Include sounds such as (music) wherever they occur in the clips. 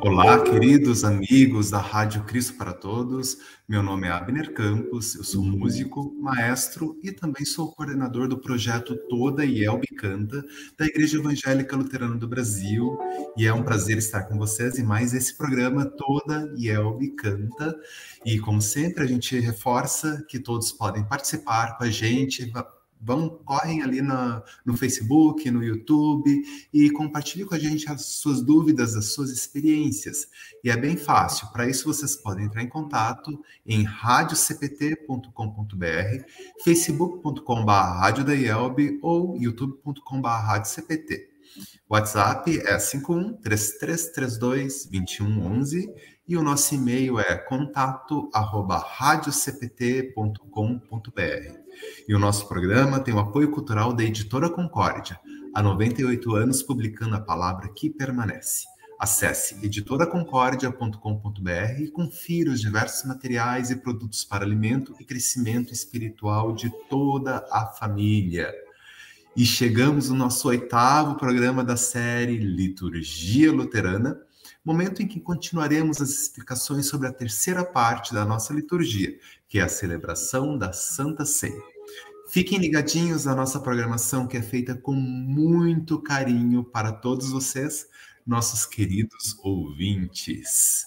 Olá, queridos amigos da Rádio Cristo para Todos. Meu nome é Abner Campos, eu sou músico, maestro e também sou coordenador do projeto Toda Yelbe Canta da Igreja Evangélica Luterana do Brasil. E é um prazer estar com vocês e mais esse programa Toda Yelbe Canta. E como sempre, a gente reforça que todos podem participar com a gente, vão, correm ali na, no Facebook, no YouTube e compartilhem com a gente as suas dúvidas, as suas experiências. E é bem fácil. Para isso, vocês podem entrar em contato em radiocpt.com.br, facebook.com.br ou youtube.com.br radiocpt. WhatsApp é 51 3332 2111 e o nosso e-mail é contato@radiocpt.com.br. E o nosso programa tem o apoio cultural da Editora Concórdia, há 98 anos publicando a palavra que permanece. Acesse editoraconcordia.com.br e confira os diversos materiais e produtos para alimento e crescimento espiritual de toda a família. E chegamos no nosso oitavo programa da série Liturgia Luterana, momento em que continuaremos as explicações sobre a terceira parte da nossa liturgia, que é a celebração da Santa Ceia. Fiquem ligadinhos à nossa programação que é feita com muito carinho para todos vocês, nossos queridos ouvintes.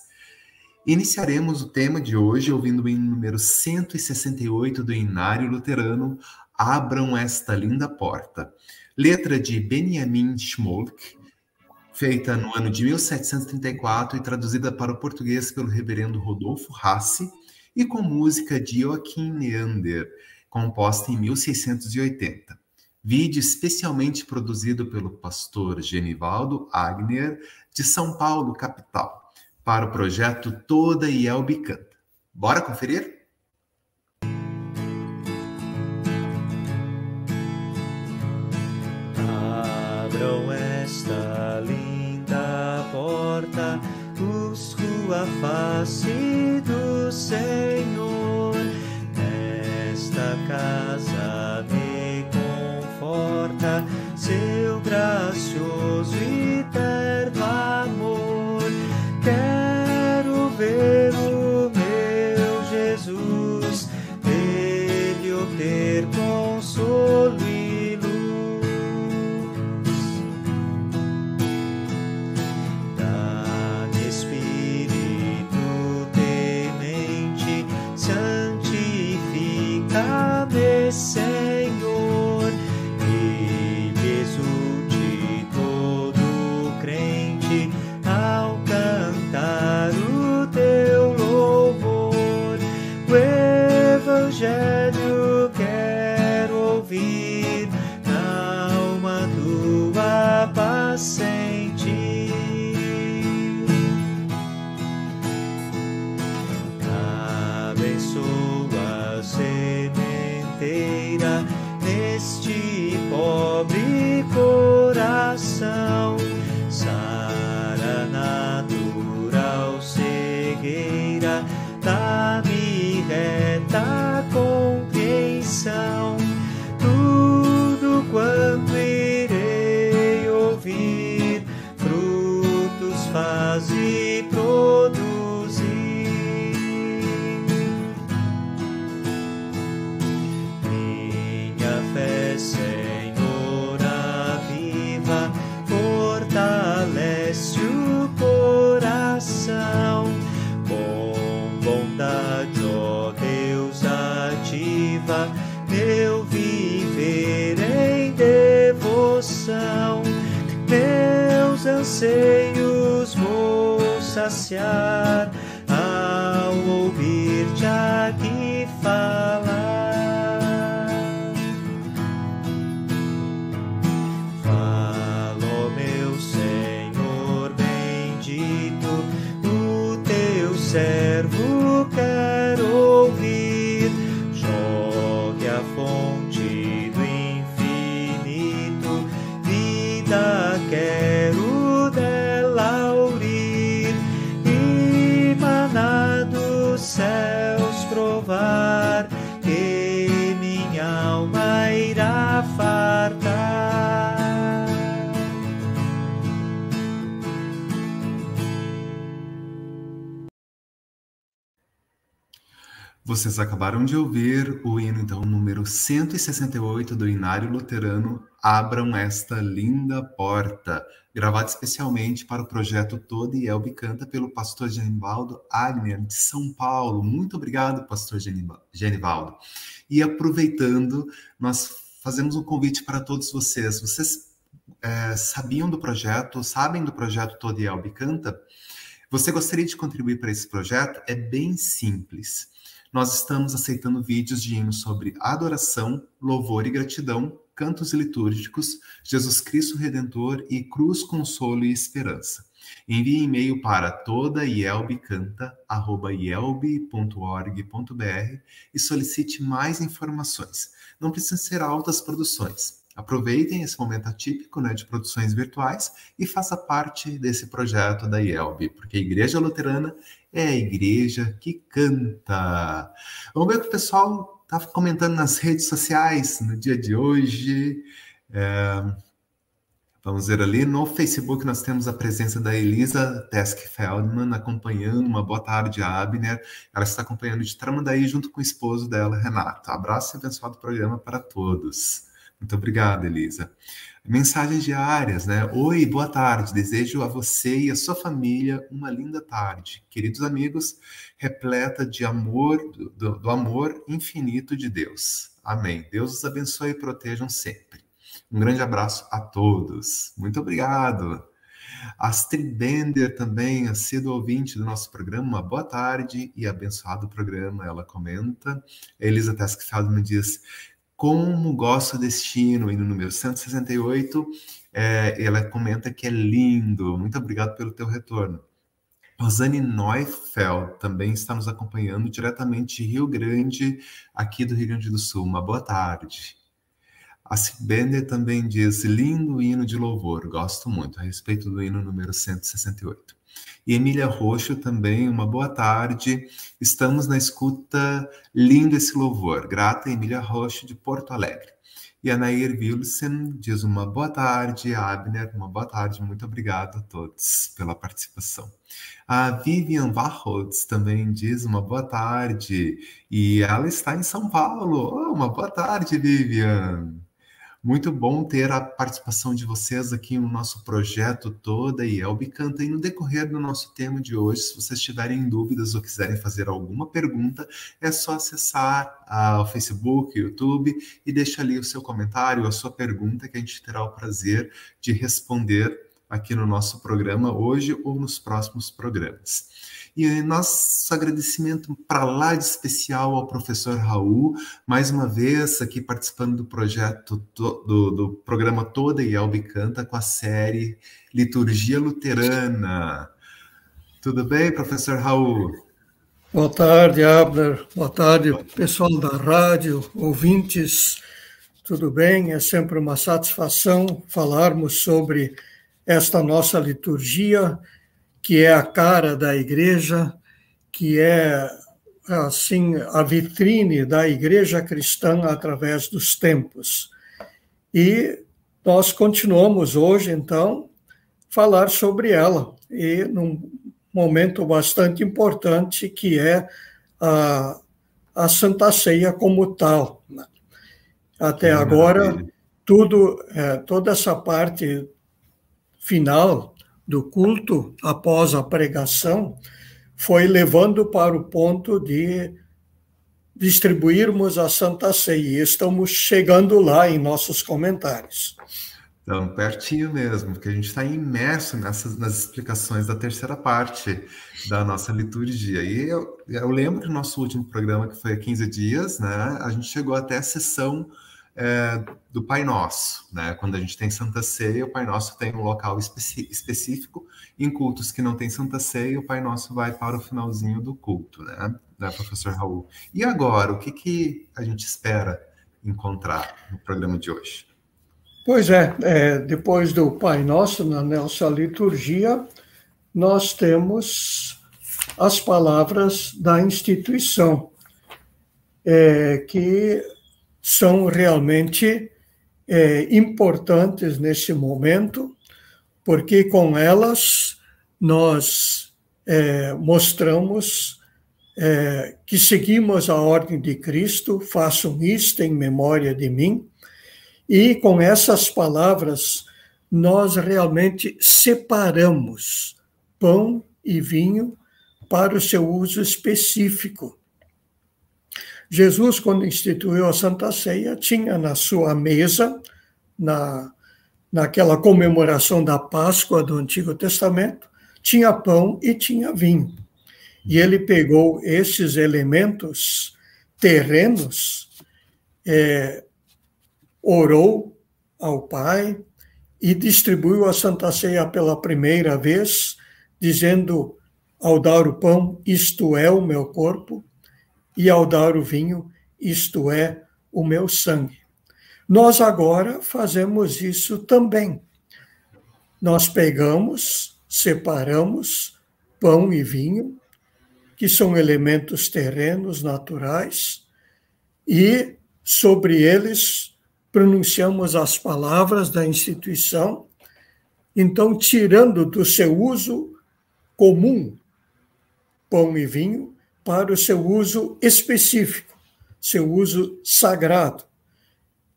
Iniciaremos o tema de hoje ouvindo o hino número 168 do Inário Luterano, Abram esta linda porta. Letra de Benjamin Schmolk, feita no ano de 1734 e traduzida para o português pelo reverendo Rodolfo Rassi, e com música de Joaquim Neander, composta em 1680. Vídeo especialmente produzido pelo pastor Genivaldo Agner, de São Paulo, capital, para o projeto Toda Yelbe Canta. Bora conferir? A face do Senhor. Esta casa me conforta, seu saciar Vocês acabaram de ouvir o hino, então, número 168 do Inário Luterano Abram Esta Linda Porta, gravado especialmente para o projeto Toda e Elbe Canta pelo pastor Genivaldo Agner, de São Paulo. Muito obrigado, pastor Genivaldo. E aproveitando, nós fazemos um convite para todos vocês. Vocês é, sabiam do projeto, sabem do projeto Toda e Elbe Canta? Você gostaria de contribuir para esse projeto? É bem simples nós estamos aceitando vídeos de hinos sobre adoração, louvor e gratidão, cantos litúrgicos, Jesus Cristo Redentor e cruz, consolo e esperança. Envie e-mail para toda e solicite mais informações. Não precisa ser altas produções. Aproveitem esse momento atípico né, de produções virtuais e faça parte desse projeto da IELB, porque a Igreja Luterana é a igreja que canta. Vamos ver o que o pessoal está comentando nas redes sociais no dia de hoje. É, vamos ver ali no Facebook nós temos a presença da Elisa Tesk Feldman acompanhando. Uma boa tarde, Abner. Ela está acompanhando de Tramandaí junto com o esposo dela, Renato. Abraço e abençoado programa para todos. Muito obrigado, Elisa. Mensagens diárias, né? Oi, boa tarde. Desejo a você e a sua família uma linda tarde. Queridos amigos, repleta de amor, do, do amor infinito de Deus. Amém. Deus os abençoe e protejam sempre. Um grande abraço a todos. Muito obrigado. Astrid Bender também, sido ouvinte do nosso programa, boa tarde e abençoado programa, ela comenta. Elisa Teskfeld me diz, como gosto deste hino, hino número 168, é, ela comenta que é lindo. Muito obrigado pelo teu retorno. Rosane Neufeld também está nos acompanhando diretamente de Rio Grande, aqui do Rio Grande do Sul. Uma boa tarde. A Bender também diz: lindo hino de louvor, gosto muito, a respeito do hino número 168. E Emília Roxo também, uma boa tarde. Estamos na escuta, lindo esse louvor. Grata Emília Roxo, de Porto Alegre. E a Nair Wilson diz uma boa tarde, Abner, uma boa tarde, muito obrigado a todos pela participação. A Vivian Varrods também diz uma boa tarde, e ela está em São Paulo. Oh, uma boa tarde, Vivian. Muito bom ter a participação de vocês aqui no nosso projeto toda e Elbe Canta. E no decorrer do nosso tema de hoje, se vocês tiverem dúvidas ou quiserem fazer alguma pergunta, é só acessar ah, o Facebook, YouTube e deixar ali o seu comentário, a sua pergunta, que a gente terá o prazer de responder aqui no nosso programa hoje ou nos próximos programas. E nosso agradecimento para lá de especial ao professor Raul, mais uma vez aqui participando do projeto, do, do programa Toda e Albi Canta com a série Liturgia Luterana. Tudo bem, professor Raul? Boa tarde, Abner. Boa tarde, pessoal da rádio, ouvintes. Tudo bem? É sempre uma satisfação falarmos sobre esta nossa liturgia que é a cara da igreja, que é assim a vitrine da igreja cristã através dos tempos. E nós continuamos hoje então falar sobre ela e num momento bastante importante que é a, a Santa Ceia como tal. Até agora tudo é, toda essa parte final do culto após a pregação foi levando para o ponto de distribuirmos a Santa Ceia. Estamos chegando lá em nossos comentários. Então, pertinho mesmo, porque a gente está imerso nessas, nas explicações da terceira parte da nossa liturgia. E eu, eu lembro que no nosso último programa, que foi há 15 dias, né, a gente chegou até a sessão é, do Pai Nosso. Né? Quando a gente tem Santa Ceia, o Pai Nosso tem um local específico. Em cultos que não tem Santa Ceia, o Pai Nosso vai para o finalzinho do culto, né, né professor Raul? E agora, o que, que a gente espera encontrar no programa de hoje? Pois é, é depois do Pai Nosso, na nossa liturgia, nós temos as palavras da instituição, é, que são realmente é, importantes nesse momento, porque com elas nós é, mostramos é, que seguimos a ordem de Cristo, façam isto em memória de mim. E com essas palavras, nós realmente separamos pão e vinho para o seu uso específico. Jesus, quando instituiu a Santa Ceia, tinha na sua mesa, na, naquela comemoração da Páscoa do Antigo Testamento, tinha pão e tinha vinho. E ele pegou esses elementos terrenos, é, orou ao Pai e distribuiu a Santa Ceia pela primeira vez, dizendo ao dar o pão, isto é o meu corpo, e ao dar o vinho, isto é o meu sangue. Nós agora fazemos isso também. Nós pegamos, separamos pão e vinho, que são elementos terrenos, naturais, e sobre eles pronunciamos as palavras da instituição, então, tirando do seu uso comum, pão e vinho, para o seu uso específico, seu uso sagrado,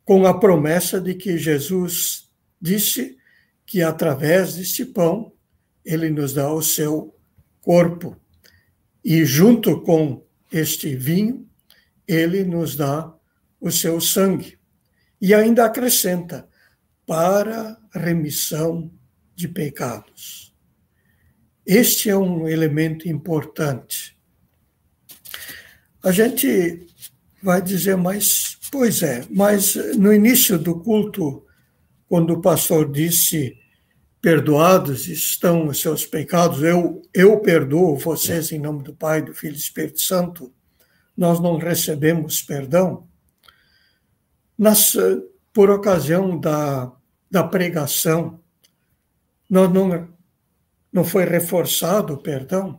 com a promessa de que Jesus disse que através deste pão ele nos dá o seu corpo e junto com este vinho, ele nos dá o seu sangue. E ainda acrescenta, para remissão de pecados. Este é um elemento importante. A gente vai dizer, mas, pois é, mas no início do culto, quando o pastor disse perdoados estão os seus pecados, eu, eu perdoo vocês em nome do Pai, do Filho e do Espírito Santo, nós não recebemos perdão. Nas, por ocasião da, da pregação, nós não, não foi reforçado o perdão.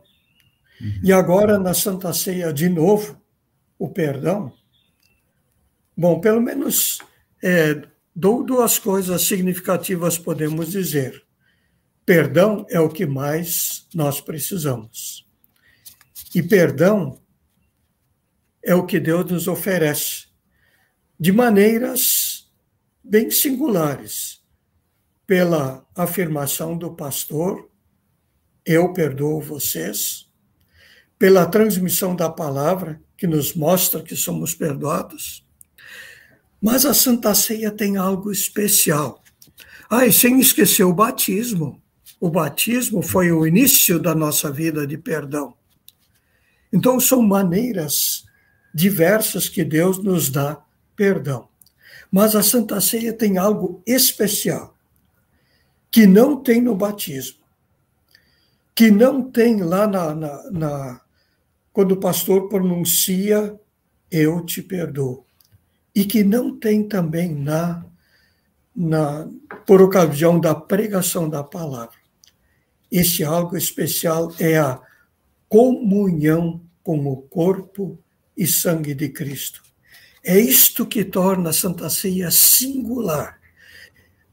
E agora, na Santa Ceia, de novo, o perdão. Bom, pelo menos é, duas coisas significativas podemos dizer. Perdão é o que mais nós precisamos. E perdão é o que Deus nos oferece de maneiras bem singulares, pela afirmação do pastor, eu perdoo vocês, pela transmissão da palavra, que nos mostra que somos perdoados. Mas a Santa Ceia tem algo especial. Ah, e sem esquecer o batismo. O batismo foi o início da nossa vida de perdão. Então, são maneiras diversas que Deus nos dá perdão. Mas a Santa Ceia tem algo especial, que não tem no batismo, que não tem lá na, na, na quando o pastor pronuncia eu te perdoo, e que não tem também na, na por ocasião da pregação da palavra. Este algo especial é a comunhão com o corpo e sangue de Cristo. É isto que torna a Santa Ceia singular.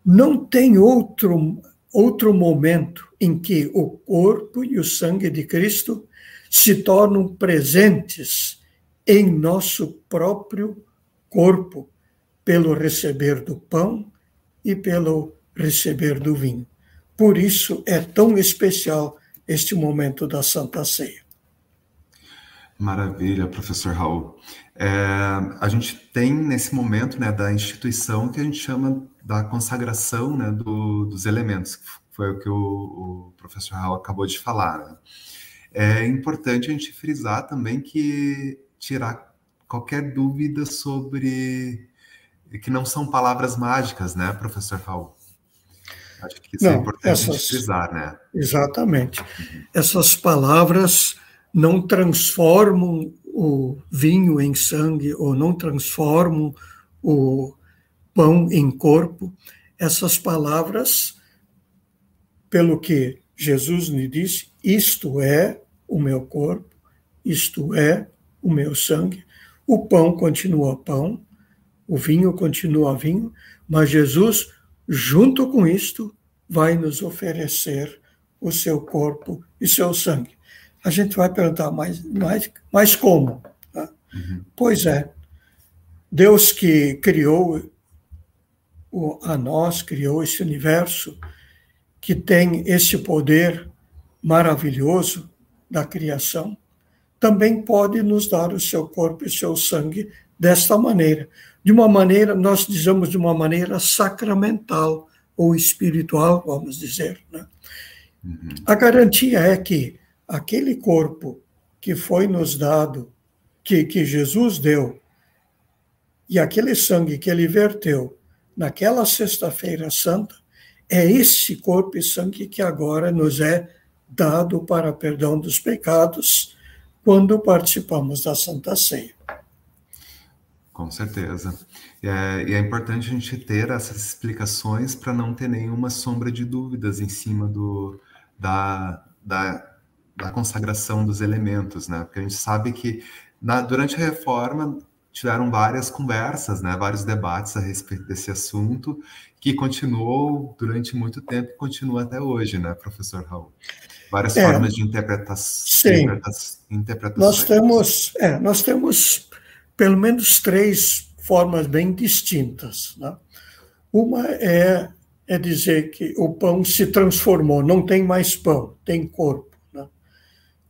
Não tem outro, outro momento em que o corpo e o sangue de Cristo se tornam presentes em nosso próprio corpo, pelo receber do pão e pelo receber do vinho. Por isso é tão especial este momento da Santa Ceia. Maravilha, professor Raul. É, a gente tem nesse momento né, da instituição que a gente chama da consagração né, do, dos elementos, que foi o que o, o professor Raul acabou de falar. Né? É importante a gente frisar também que tirar qualquer dúvida sobre que não são palavras mágicas, né, professor Raul? Acho que isso é não, é importante essas, frisar, né? Exatamente. Uhum. Essas palavras não transformam o vinho em sangue ou não transformam o pão em corpo. Essas palavras, pelo que Jesus lhe disse, isto é o meu corpo, isto é o meu sangue. O pão continua pão, o vinho continua vinho, mas Jesus junto com isto, vai nos oferecer o seu corpo e seu sangue. A gente vai perguntar, mas, mas, mas como? Né? Uhum. Pois é, Deus que criou o, a nós, criou esse universo, que tem esse poder maravilhoso da criação, também pode nos dar o seu corpo e seu sangue desta maneira. De uma maneira, nós dizemos de uma maneira sacramental ou espiritual, vamos dizer. Né? Uhum. A garantia é que aquele corpo que foi nos dado, que, que Jesus deu, e aquele sangue que ele verteu naquela Sexta-feira Santa, é esse corpo e sangue que agora nos é dado para perdão dos pecados quando participamos da Santa Ceia. Com certeza. É, e é importante a gente ter essas explicações para não ter nenhuma sombra de dúvidas em cima do, da, da, da consagração dos elementos, né? Porque a gente sabe que na, durante a reforma tiveram várias conversas, né, vários debates a respeito desse assunto, que continuou durante muito tempo e continua até hoje, né, professor Raul? Várias é, formas de interpreta sim. interpretações. Nós temos, é, nós temos pelo menos três formas bem distintas. Né? Uma é, é dizer que o pão se transformou, não tem mais pão, tem corpo. Né?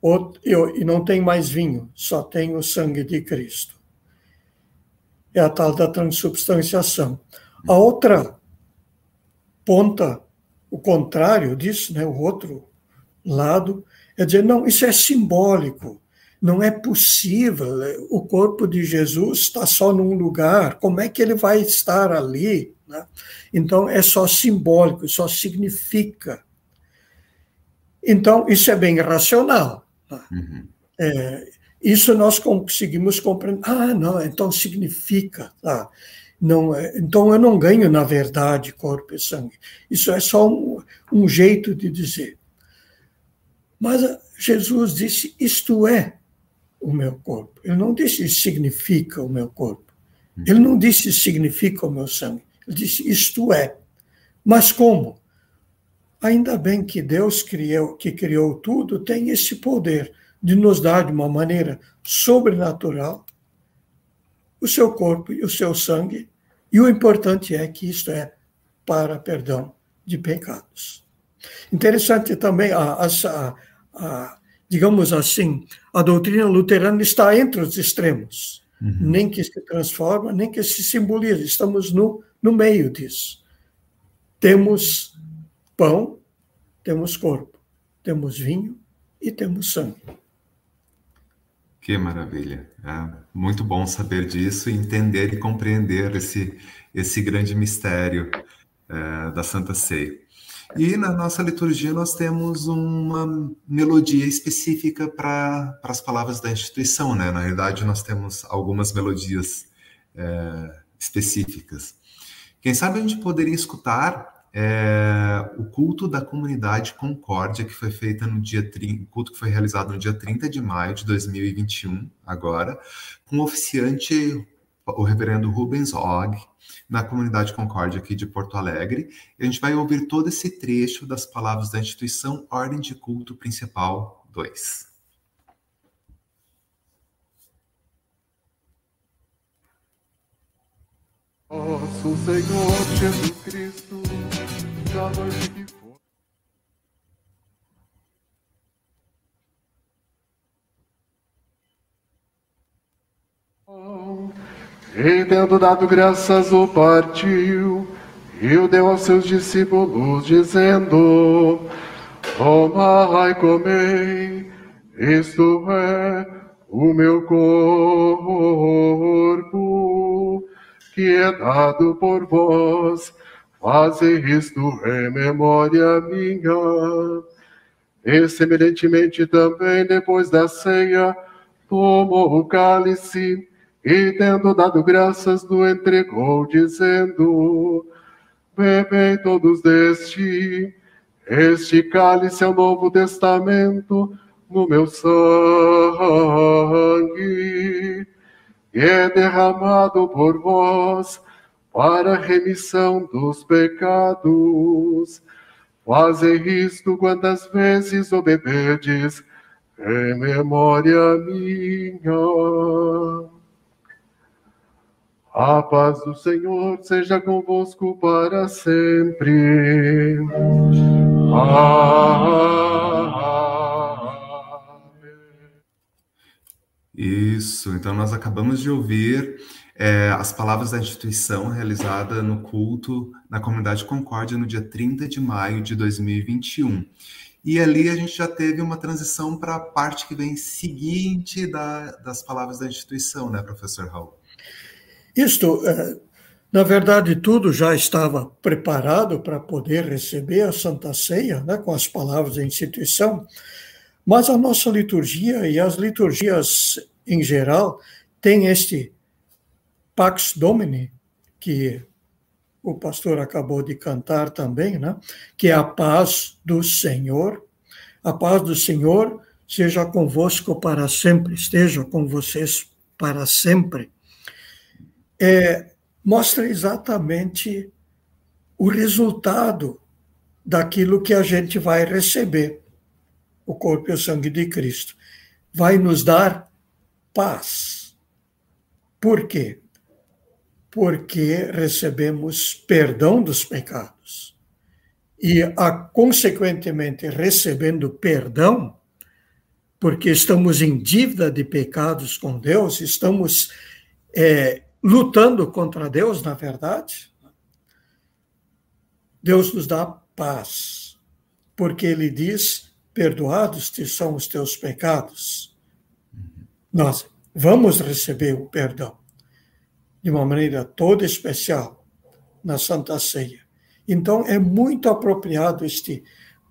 Outro, e não tem mais vinho, só tem o sangue de Cristo é a tal da transubstanciação. A outra ponta, o contrário disso, né, o outro lado, é dizer, não, isso é simbólico, não é possível, o corpo de Jesus está só num lugar, como é que ele vai estar ali? Né? Então, é só simbólico, só significa. Então, isso é bem racional. Né? Uhum. É, isso nós conseguimos compreender. Ah, não, então significa. Ah, não, é, então eu não ganho, na verdade, corpo e sangue. Isso é só um, um jeito de dizer. Mas Jesus disse: Isto é o meu corpo. Ele não disse: Significa o meu corpo. Ele não disse: Significa o meu sangue. Ele disse: Isto é. Mas como? Ainda bem que Deus criou, que criou tudo tem esse poder de nos dar de uma maneira sobrenatural o seu corpo e o seu sangue, e o importante é que isto é para perdão de pecados. Interessante também, a, a, a, digamos assim, a doutrina luterana está entre os extremos, uhum. nem que se transforma, nem que se simboliza, estamos no, no meio disso. Temos pão, temos corpo, temos vinho e temos sangue. Que maravilha. É muito bom saber disso entender e compreender esse, esse grande mistério é, da Santa Ceia. E na nossa liturgia nós temos uma melodia específica para as palavras da instituição, né? Na realidade, nós temos algumas melodias é, específicas. Quem sabe a gente poderia escutar é, o culto da comunidade Concórdia, que foi feita no dia 30, culto que foi realizado no dia 30 de maio de 2021, agora, com o oficiante, o reverendo Rubens Og, na comunidade Concórdia aqui de Porto Alegre. A gente vai ouvir todo esse trecho das palavras da instituição Ordem de Culto Principal 2. Nosso Senhor Jesus Cristo, da noite que foi. E tendo dado graças, o partiu e o deu aos seus discípulos, dizendo: Tomai, comei, isto é o meu corpo que é dado por vós. Faze isto em memória minha. E semelhantemente também, depois da ceia, tomou o cálice e, tendo dado graças, do entregou, dizendo: Bebei todos deste, este cálice é o novo testamento no meu sangue que é derramado por vós para a remissão dos pecados. Fazei isto quantas vezes o bebedes em memória minha. A paz do Senhor seja convosco para sempre. Isso, então nós acabamos de ouvir é, as palavras da instituição realizada no culto na comunidade Concórdia no dia 30 de maio de 2021. E ali a gente já teve uma transição para a parte que vem seguinte da, das palavras da instituição, né, professor Raul? Isto, é, na verdade, tudo já estava preparado para poder receber a Santa Ceia, né, com as palavras da instituição, mas a nossa liturgia e as liturgias em geral têm este Pax Domini, que o pastor acabou de cantar também, né? que é a paz do Senhor. A paz do Senhor seja convosco para sempre, esteja com vocês para sempre. É, mostra exatamente o resultado daquilo que a gente vai receber, o corpo e o sangue de Cristo. Vai nos dar paz. Por quê? porque recebemos perdão dos pecados. E, a, consequentemente, recebendo perdão, porque estamos em dívida de pecados com Deus, estamos é, lutando contra Deus, na verdade, Deus nos dá paz, porque Ele diz: perdoados te são os teus pecados. Nós vamos receber o perdão de uma maneira toda especial na Santa Ceia. Então, é muito apropriado este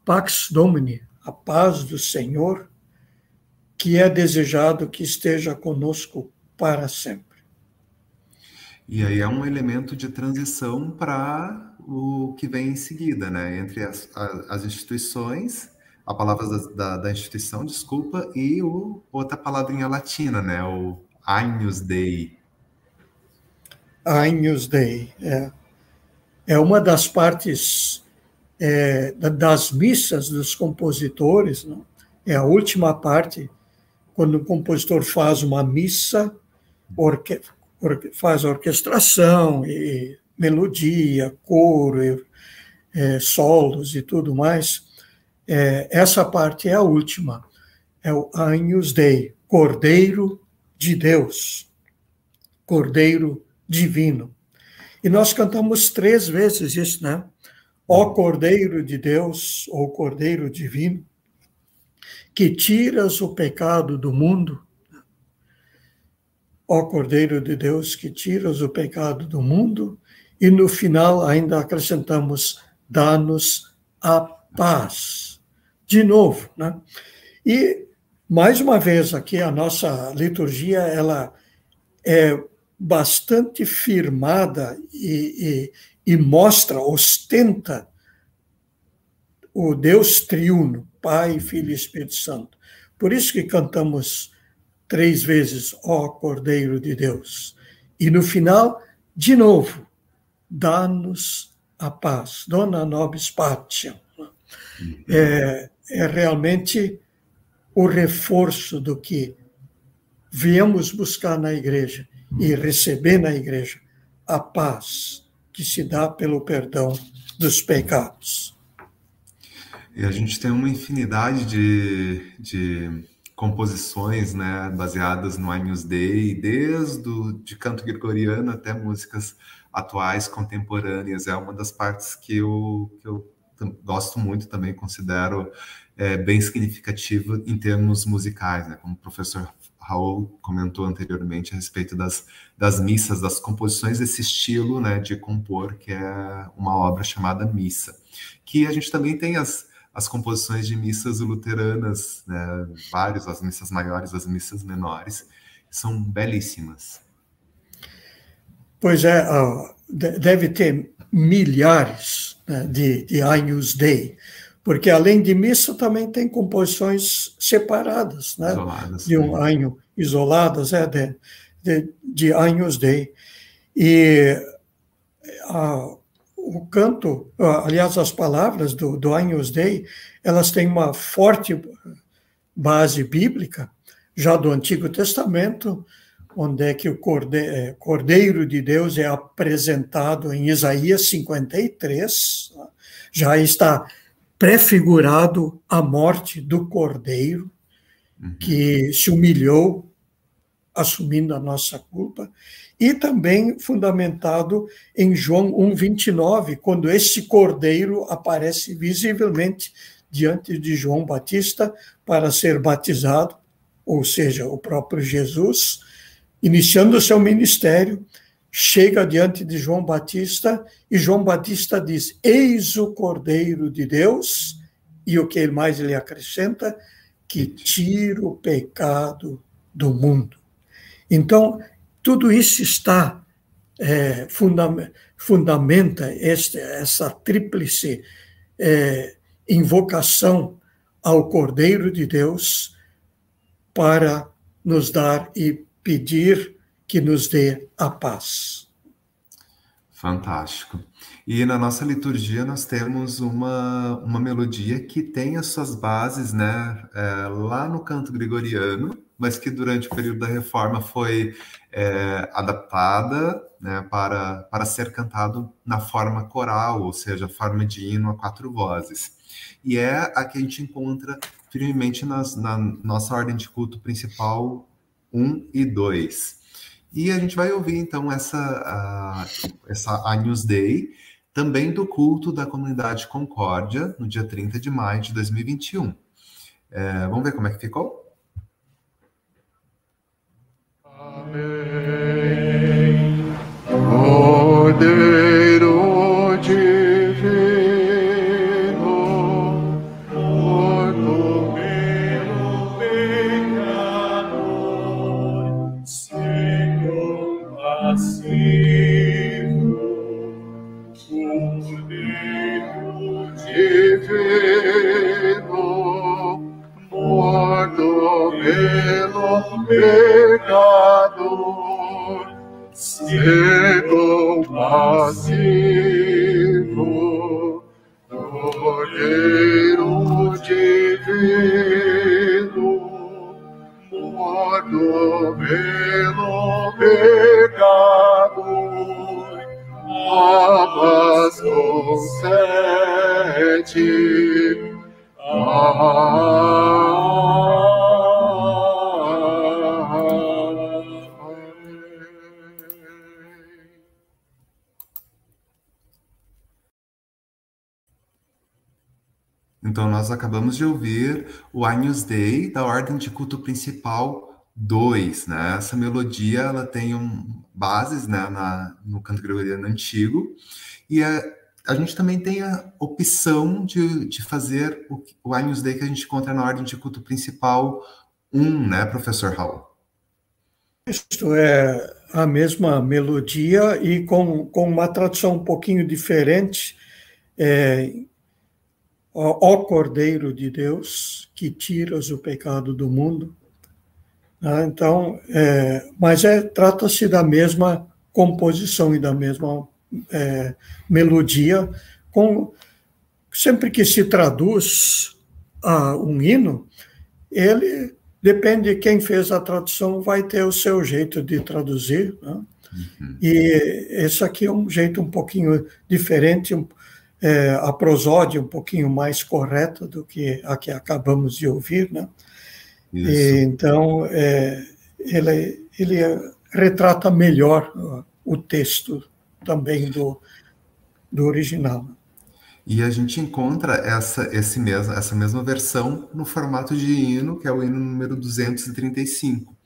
Pax Domini, a paz do Senhor, que é desejado que esteja conosco para sempre. E aí é um elemento de transição para o que vem em seguida, né? Entre as, as instituições, a palavra da, da, da, instituição, desculpa, e o, outra palavrinha latina, né? O Agnus Dei, Agnus Dei. É, é uma das partes é, das missas dos compositores, não? é a última parte, quando o compositor faz uma missa, orque, orque, faz orquestração e melodia, coro, e, é, solos e tudo mais. É, essa parte é a última, é o Agnus Dei, Cordeiro de Deus, Cordeiro divino. E nós cantamos três vezes isso, né? Ó Cordeiro de Deus, ou Cordeiro divino, que tiras o pecado do mundo. Ó Cordeiro de Deus, que tiras o pecado do mundo. E no final ainda acrescentamos, dá-nos a paz. De novo, né? E mais uma vez aqui a nossa liturgia ela é bastante firmada e, e, e mostra, ostenta o Deus triuno, Pai, Filho e Espírito Santo. Por isso que cantamos três vezes, ó Cordeiro de Deus. E no final, de novo, dá-nos a paz, dona nobis patiam. É, é realmente o reforço do que viemos buscar na igreja e receber na igreja a paz que se dá pelo perdão dos pecados. E a gente tem uma infinidade de, de composições né, baseadas no Agnus Dei, desde o, de canto gregoriano até músicas atuais, contemporâneas. É uma das partes que eu, que eu gosto muito também, considero é, bem significativa em termos musicais, né? como o professor Raul comentou anteriormente a respeito das, das missas, das composições desse estilo né, de compor, que é uma obra chamada Missa. Que a gente também tem as, as composições de missas luteranas, né, várias, as missas maiores, as missas menores, são belíssimas. Pois é, deve ter milhares né, de, de Agnus Dei, porque além de missa também tem composições separadas, né? Isoladas, de um sim. ano, isoladas, é, de, de, de Agnus Dei. E a, o canto, aliás, as palavras do, do Agnus Dei, elas têm uma forte base bíblica, já do Antigo Testamento, onde é que o é, Cordeiro de Deus é apresentado em Isaías 53, já está prefigurado a morte do Cordeiro, uhum. que se humilhou, assumindo a nossa culpa, e também fundamentado em João 1,29, quando esse Cordeiro aparece visivelmente diante de João Batista para ser batizado, ou seja, o próprio Jesus, iniciando seu ministério, chega diante de João Batista e João Batista diz: Eis o Cordeiro de Deus, e o que mais ele acrescenta? Que tira o pecado do mundo. Então, tudo isso está, é, fundamenta este, essa tríplice é, invocação ao Cordeiro de Deus para nos dar e pedir que nos dê a paz. Fantástico. E na nossa liturgia nós temos uma, uma melodia que tem as suas bases né, é, lá no canto gregoriano, mas que durante o período da reforma foi é, adaptada né, para, para ser cantado na forma coral, ou seja, forma de hino a quatro vozes. E é a que a gente encontra firmemente nas, na nossa ordem de culto principal 1 e 2. E a gente vai ouvir então essa, uh, essa Agnus Dei, também do culto da comunidade Concórdia, no dia 30 de maio de 2021. É, vamos ver como é que ficou? Amém. Cordeiro pecador, cego passivo, Cordeiro divino, morto pelo pecador, a paz concede. Ah, nós acabamos de ouvir o Agnus Dei, da Ordem de Culto Principal 2, né? Essa melodia, ela tem um, bases né, na, no canto gregoriano antigo, e a, a gente também tem a opção de, de fazer o, o Agnus Dei que a gente encontra na Ordem de Culto Principal 1, né, professor Raul? Isto é a mesma melodia e com, com uma tradução um pouquinho diferente, é, ó Cordeiro de Deus, que tiras o pecado do mundo. Né? Então, é, mas é, trata-se da mesma composição e da mesma é, melodia, com, sempre que se traduz a um hino, ele depende de quem fez a tradução, vai ter o seu jeito de traduzir. Né? Uhum. E esse aqui é um jeito um pouquinho diferente, é, a prosódia um pouquinho mais correta do que a que acabamos de ouvir, né? E, então, é, ele, ele retrata melhor o texto também do, do original. E a gente encontra essa, esse mesmo, essa mesma versão no formato de hino, que é o hino número 235,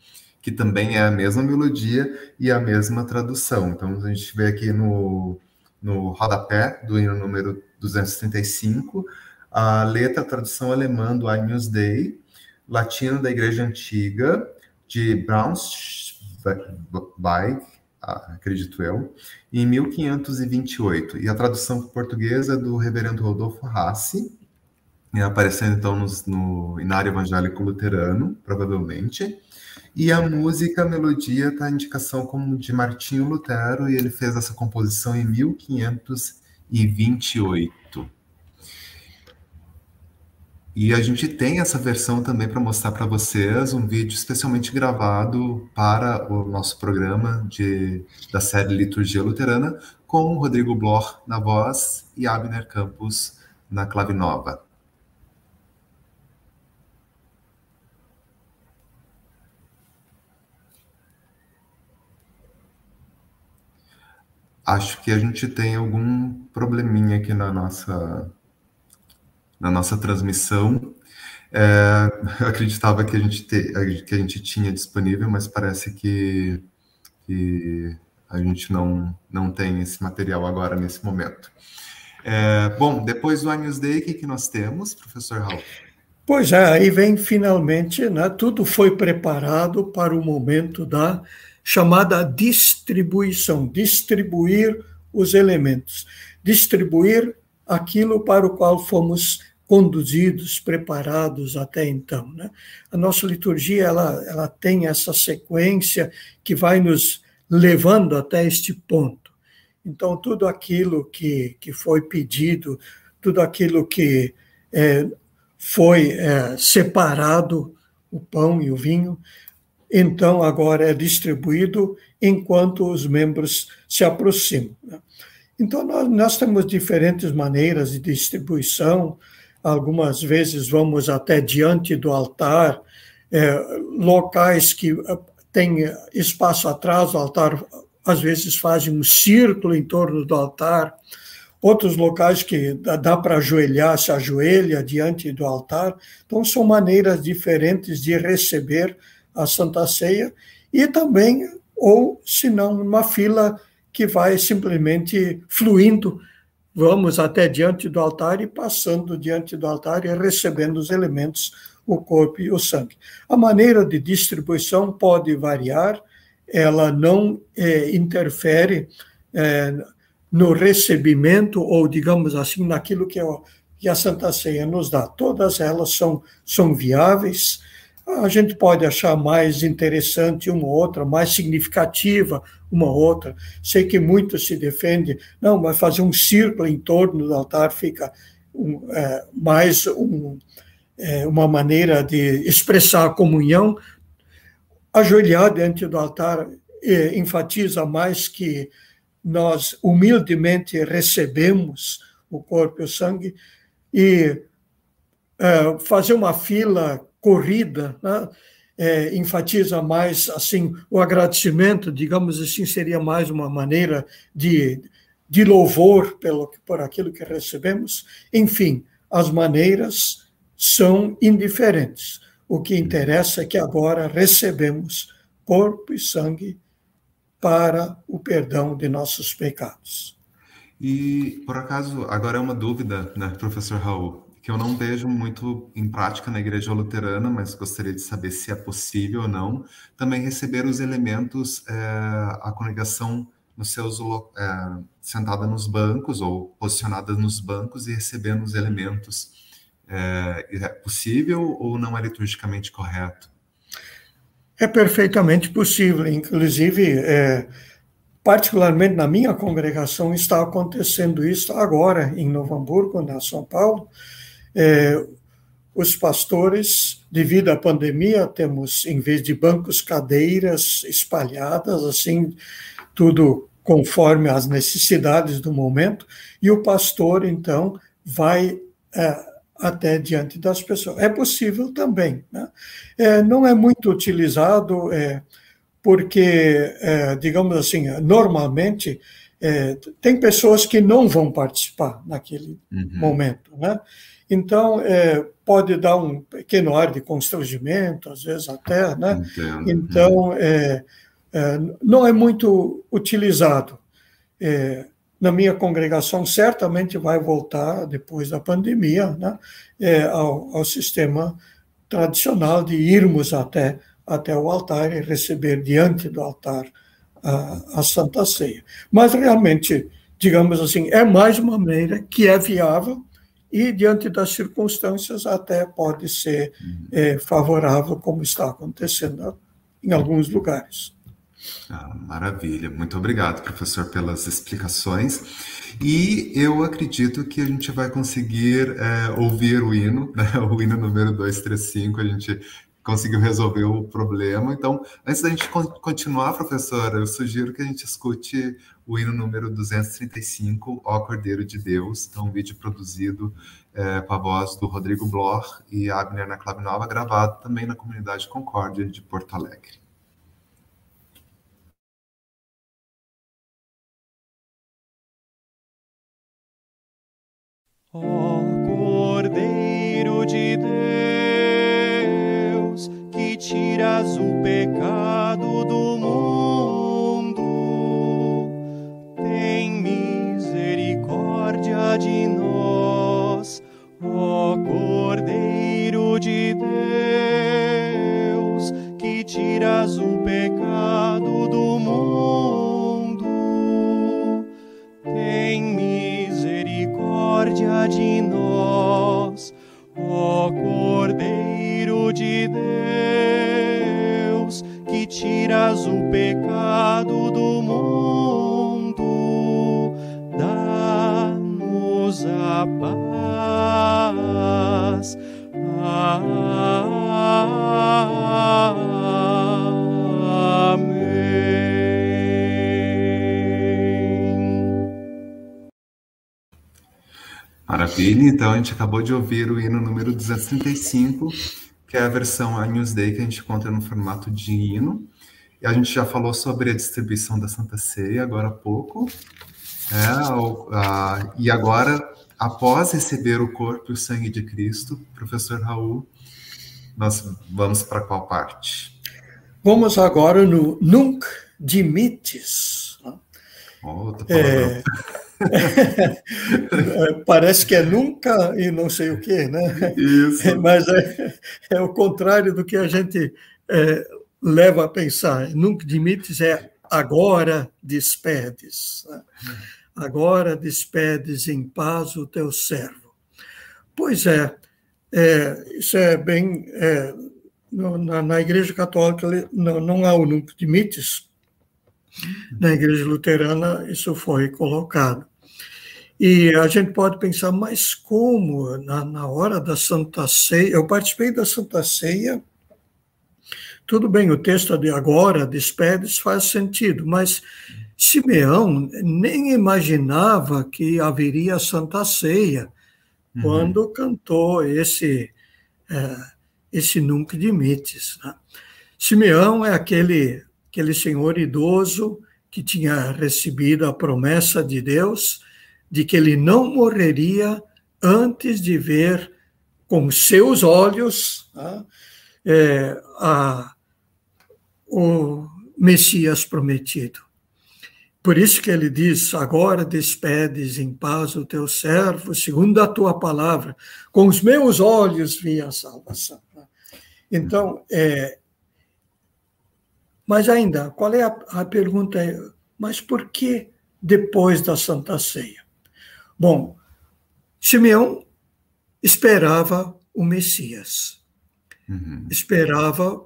que também é a mesma melodia e a mesma tradução. Então, a gente vê aqui no, no rodapé do hino número 235, a letra, a tradução alemã do Agnus Dei, latino da Igreja Antiga, de Braunschweig, acredito eu, em 1528. E a tradução portuguesa do reverendo Rodolfo Rassi, aparecendo então no, no Inário Evangélico Luterano, provavelmente. E a música, a melodia, está a indicação como de Martinho Lutero, e ele fez essa composição em 1528. E a gente tem essa versão também para mostrar para vocês, um vídeo especialmente gravado para o nosso programa de, da série Liturgia Luterana, com Rodrigo Bloch na voz e Abner Campos na clave nova. Acho que a gente tem algum probleminha aqui na nossa na nossa transmissão. É, eu acreditava que a, gente te, que a gente tinha disponível, mas parece que, que a gente não, não tem esse material agora nesse momento. É, bom, depois do Agnus Dei, o que, que nós temos, professor Raul? Pois é, aí vem finalmente, né, tudo foi preparado para o momento da chamada distribuição, distribuir os elementos, distribuir aquilo para o qual fomos conduzidos, preparados até então. Né? A nossa liturgia ela, ela tem essa sequência que vai nos levando até este ponto. Então, tudo aquilo que, que foi pedido, tudo aquilo que é, foi é, separado, o pão e o vinho, então agora é distribuído enquanto os membros se aproximam. Né? Então, nós, nós temos diferentes maneiras de distribuição, algumas vezes vamos até diante do altar, é, locais que é, têm espaço atrás do altar, às vezes fazem um círculo em torno do altar, outros locais que dá para ajoelhar, se ajoelha diante do altar. Então, são maneiras diferentes de receber a Santa Ceia, e também, ou se não, uma fila que vai simplesmente fluindo vamos até diante do altar e passando diante do altar e recebendo os elementos, o corpo e o sangue. A maneira de distribuição pode variar, ela não é, interfere é, no recebimento, ou digamos assim, naquilo que, é, que a Santa Ceia nos dá. Todas elas são, são viáveis, a gente pode achar mais interessante uma outra, mais significativa uma outra. Sei que muito se defende, não, mas fazer um círculo em torno do altar fica um, é, mais um, é, uma maneira de expressar a comunhão. Ajoelhar diante do altar é, enfatiza mais que nós humildemente recebemos o corpo e o sangue e é, fazer uma fila corrida, né? é, enfatiza mais assim o agradecimento, digamos assim, seria mais uma maneira de, de louvor pelo, por aquilo que recebemos. Enfim, as maneiras são indiferentes. O que interessa é que agora recebemos corpo e sangue para o perdão de nossos pecados. E, por acaso, agora é uma dúvida, né, professor Raul? Que eu não vejo muito em prática na igreja luterana, mas gostaria de saber se é possível ou não, também receber os elementos, é, a congregação nos seus é, sentada nos bancos ou posicionada nos bancos e recebendo os elementos. É, é possível ou não é liturgicamente correto? É perfeitamente possível, inclusive, é, particularmente na minha congregação, está acontecendo isso agora em Novo Hamburgo, na São Paulo, é, os pastores, devido à pandemia, temos, em vez de bancos, cadeiras espalhadas, assim, tudo conforme as necessidades do momento, e o pastor, então, vai é, até diante das pessoas. É possível também. Né? É, não é muito utilizado, é, porque, é, digamos assim, normalmente, é, tem pessoas que não vão participar naquele uhum. momento, né? Então, é, pode dar um pequeno ar de constrangimento, às vezes até, né? Entendo. Então, é, é, não é muito utilizado. É, na minha congregação, certamente vai voltar, depois da pandemia, né? É, ao, ao sistema tradicional de irmos até, até o altar e receber diante do altar a, a Santa Ceia. Mas, realmente, digamos assim, é mais uma maneira que é viável e, diante das circunstâncias, até pode ser é, favorável, como está acontecendo em alguns lugares. Ah, maravilha, muito obrigado, professor, pelas explicações. E eu acredito que a gente vai conseguir é, ouvir o hino, (laughs) né? o hino número 235, a gente conseguiu resolver o problema. Então, antes da gente continuar, professora, eu sugiro que a gente escute o hino número 235, Ó Cordeiro de Deus, é um vídeo produzido é, com a voz do Rodrigo Bloch e Abner na Clave Nova, gravado também na comunidade Concórdia de Porto Alegre. Ó tiras o pecado do mundo, tem misericórdia de nós. Ó Cordeiro de Deus, que tiras o pecado do mundo, tem misericórdia de nós, ó Cordeiro de Deus, que tiras o pecado do mundo, dá-nos a paz. Maravilha, então a gente acabou de ouvir o hino número 235, que é a versão Agnus Dei que a gente encontra no formato de hino. E a gente já falou sobre a distribuição da Santa Ceia agora há pouco. É, a- e agora, após receber o corpo e o sangue de Cristo, professor Raul, nós vamos para qual parte? Vamos agora no Nunc Dimittis. Outra palavra. É, (laughs) Parece que é nunca e não sei o quê, né? Isso. (laughs) Mas é, é o contrário do que a gente é, leva a pensar. Nunc Dimittis é agora despedes. né? Agora despedes em paz o teu servo. Pois é, é, isso é bem. é, na, na Igreja Católica não, não há o Nunc Dimittis, na Igreja Luterana isso foi colocado. E a gente pode pensar, mas como na, na hora da Santa Ceia? Eu participei da Santa Ceia, tudo bem, o texto de agora, despedes, faz sentido, mas Simeão nem imaginava que haveria Santa Ceia Uhum. quando cantou esse é, esse Nunc Dimittis. Né? Simeão é aquele aquele senhor idoso que tinha recebido a promessa de Deus de que ele não morreria antes de ver com seus olhos né, é, a- o Messias prometido. Por isso que ele diz: agora despedes em paz o teu servo, segundo a tua palavra, com os meus olhos vi a salvação. Então, é, mas ainda, qual é a, a pergunta? Mas por que depois da Santa Ceia? Bom, Simeão esperava o Messias, Uhum. esperava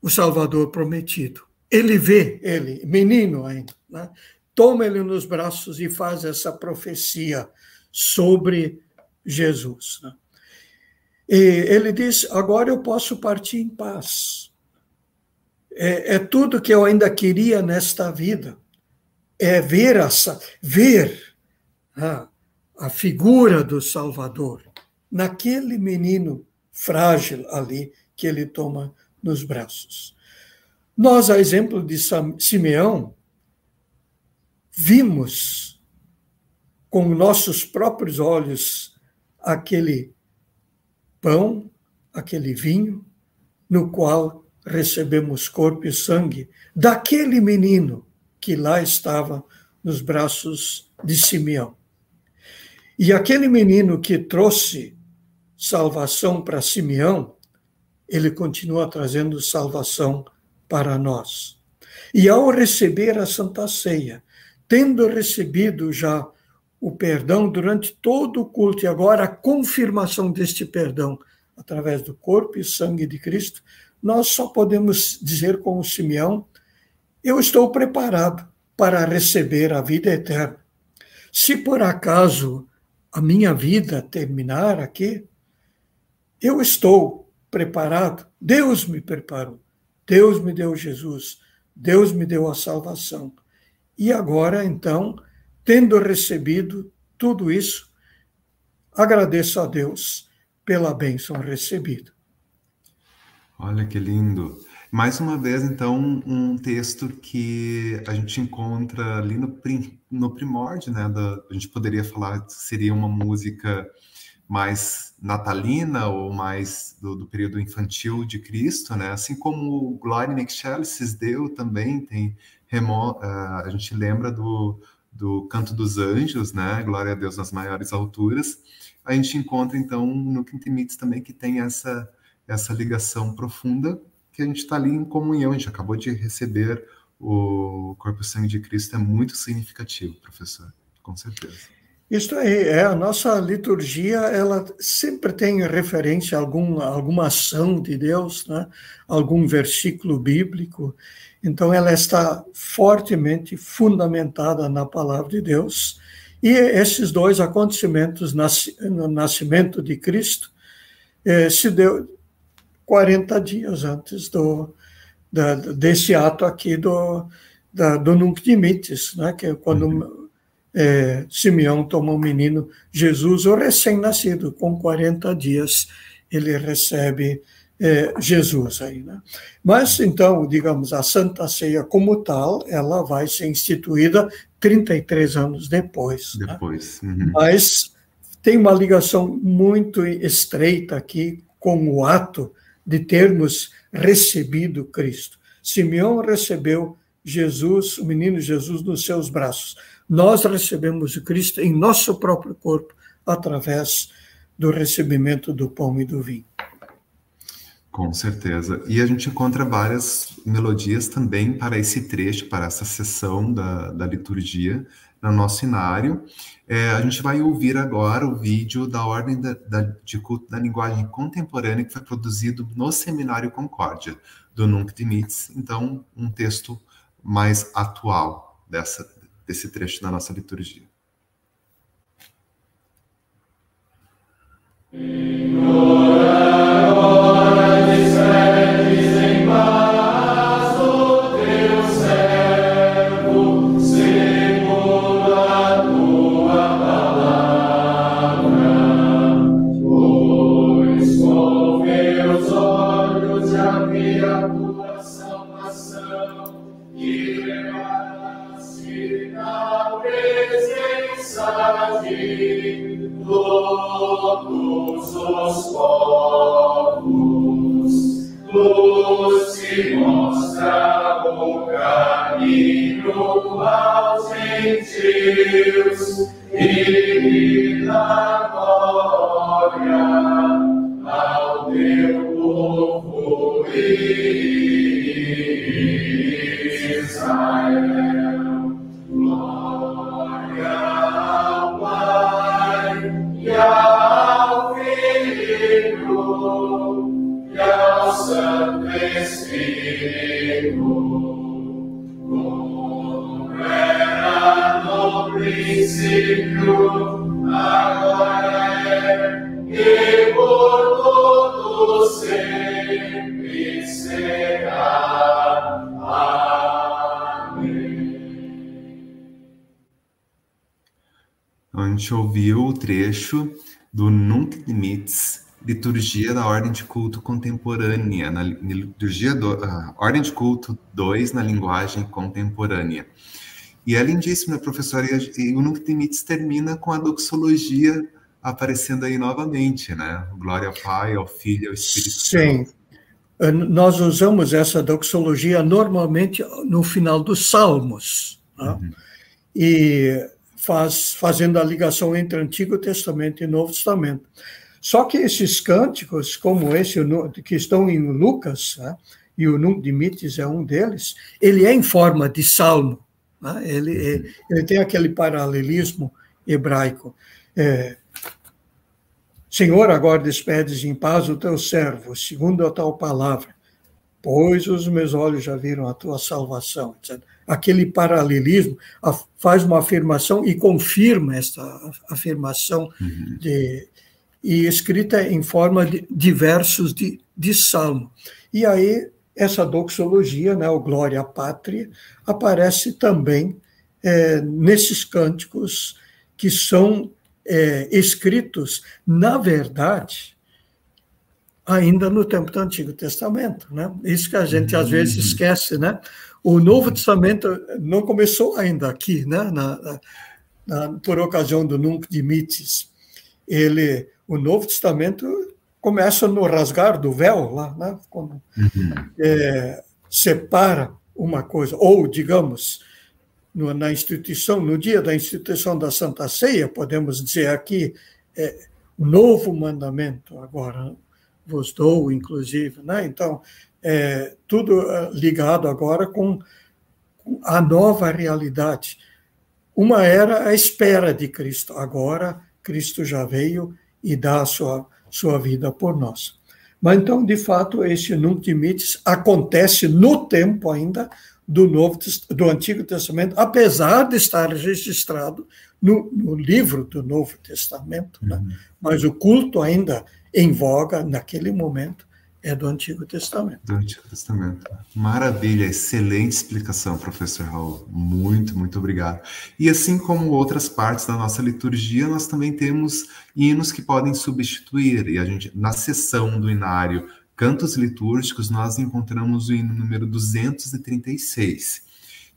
o Salvador prometido. Ele vê ele, menino ainda, né? toma ele nos braços e faz essa profecia sobre Jesus. né? E ele diz: agora eu posso partir em paz. É, é tudo que eu ainda queria nesta vida, é ver a, sa- ver ah, a figura do Salvador naquele menino frágil ali que ele toma nos braços. Nós, a exemplo de Simeão, vimos com nossos próprios olhos aquele pão, aquele vinho, no qual recebemos corpo e sangue daquele menino que lá estava nos braços de Simeão. E aquele menino que trouxe salvação para Simeão, ele continua trazendo salvação para nós. E ao receber a Santa Ceia, tendo recebido já o perdão durante todo o culto e agora a confirmação deste perdão através do corpo e sangue de Cristo, nós só podemos dizer como Simeão: eu estou preparado para receber a vida eterna. Se por acaso a minha vida terminar aqui, eu estou preparado. Deus me preparou. Deus me deu Jesus. Deus me deu a salvação. E agora, então, tendo recebido tudo isso, agradeço a Deus pela bênção recebida. Olha que lindo. Mais uma vez, então, um texto que a gente encontra ali no, no primórdio, né? Da, a gente poderia falar que seria uma música mais natalina ou mais do, do, período infantil de Cristo, né? Assim como o Gloria in Excelsis deu também tem remo, uh, a gente lembra do, do Canto dos Anjos, né? Glória a Deus nas maiores alturas. A gente encontra então no Quintimites também que tem essa essa ligação profunda que a gente está ali em comunhão. A gente acabou de receber o corpo e sangue de Cristo é muito significativo, professor, com certeza. Isto aí, é, a nossa liturgia, ela sempre tem referência a algum, alguma ação de Deus, né? algum versículo bíblico, então ela está fortemente fundamentada na palavra de Deus, e esses dois acontecimentos, no nascimento de Cristo, eh, se deu 40 dias antes do, da, desse ato aqui do, da, do Nunc Dimittis, né? que é quando... Uhum é, Simeão toma o menino Jesus, o recém-nascido, com 40 dias ele recebe é, Jesus aí, né? Mas então, digamos, a Santa Ceia como tal, ela vai ser instituída 33 anos depois. Né? Depois. Né? Uhum. Mas tem uma ligação muito estreita aqui com o ato de termos recebido Cristo. Simeão recebeu Jesus, o menino Jesus, nos seus braços nós recebemos o Cristo em nosso próprio corpo, através do recebimento do pão e do vinho. Com certeza. E a gente encontra várias melodias também para esse trecho, para essa sessão da, da liturgia no nosso cenário. É, a gente vai ouvir agora o vídeo da Ordem da, da, de Culto da Linguagem Contemporânea, que foi produzido no Seminário Concórdia, do Nunc Dimittis. Então, um texto mais atual dessa, desse trecho da nossa liturgia. Deus e da glória ao teu povo. Trecho do Nunc Dimittis, Liturgia da Ordem de Culto Contemporânea, na Liturgia do, uh, Ordem de Culto 2 na linguagem contemporânea. E é lindíssimo, né, professora? E o Nunc Dimittis termina com a doxologia aparecendo aí novamente, né? Glória ao Pai, ao Filho ao Espírito Sim. Santo. Nós usamos essa doxologia normalmente no final dos Salmos. Né? Uhum. E faz, fazendo a ligação entre Antigo Testamento e Novo Testamento. Só que esses cânticos, como esse que estão em Lucas, né, e o Nunc Dimittis é um deles, ele é em forma de salmo. Né, ele, ele, ele, tem aquele paralelismo hebraico. É, Senhor, agora despedes em paz o teu servo, segundo a tal palavra, pois os meus olhos já viram a tua salvação, etc. aquele paralelismo, faz uma afirmação e confirma essa afirmação uhum. de, e escrita em forma de, de versos de, de salmo. E aí essa doxologia, né, o Glória à Pátria, aparece também é, nesses cânticos que são é, escritos, na verdade, ainda no tempo do Antigo Testamento. Né? Isso que a gente às vezes uhum. esquece. Né? O Novo Testamento não começou ainda aqui, né? Na, na, por ocasião do Nunc Dimittis. Ele, o Novo Testamento começa no rasgar do véu, lá, né? quando uhum. é, separa uma coisa, ou, digamos, no, na instituição, no dia da instituição da Santa Ceia, podemos dizer aqui, é, novo mandamento agora vos dou, inclusive, né? Então, é, tudo é, ligado agora com a nova realidade. Uma era a espera de Cristo, agora Cristo já veio e dá a sua, sua vida por nós. Mas então, de fato, esse Nunc Dimittis acontece no tempo ainda do, Novo, do Antigo Testamento, apesar de estar registrado no, no livro do Novo Testamento, né? uhum. mas o culto ainda em voga naquele momento é do Antigo Testamento. Do Antigo Testamento. Maravilha, excelente explicação, professor Raul. Muito, muito obrigado. E assim como outras partes da nossa liturgia, nós também temos hinos que podem substituir. E a gente, na sessão do inário cantos litúrgicos, nós encontramos o hino número 236,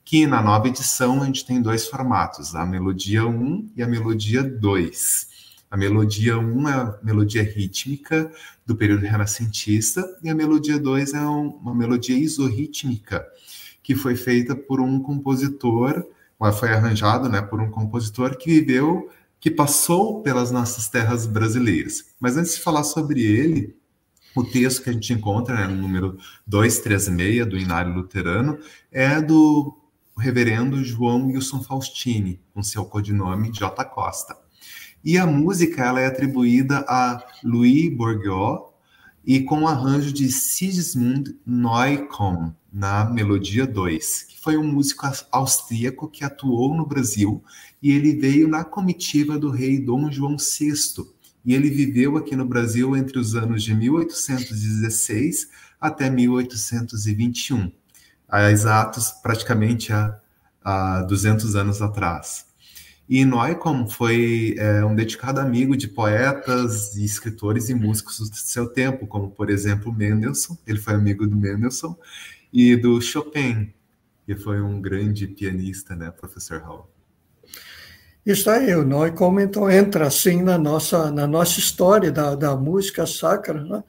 que na nova edição a gente tem dois formatos, a melodia 1 e a melodia 2. A melodia 1 é a melodia rítmica do período renascentista e a melodia 2 é uma melodia isorrítmica, que foi feita por um compositor, foi arranjado né, por um compositor que viveu, que passou pelas nossas terras brasileiras. Mas antes de falar sobre ele, o texto que a gente encontra né, no número 236 do Inário Luterano é do reverendo João Wilson Faustini, com seu codinome J. Costa. E a música ela é atribuída a Louis Bourgeois e com o arranjo de Sigismund Neukomm na melodia 2, que foi um músico austríaco que atuou no Brasil e ele veio na comitiva do rei Dom João VI e ele viveu aqui no Brasil entre os anos de 1816 até 1821, há exatos praticamente há, há 200 anos atrás. E Neukomm foi é, um dedicado amigo de poetas, escritores e músicos do seu tempo, como, por exemplo, Mendelssohn, ele foi amigo do Mendelssohn, e do Chopin, que foi um grande pianista, né, professor Hall. Isso aí, o Noi como então entra assim na nossa, na nossa história da, da música sacra, né?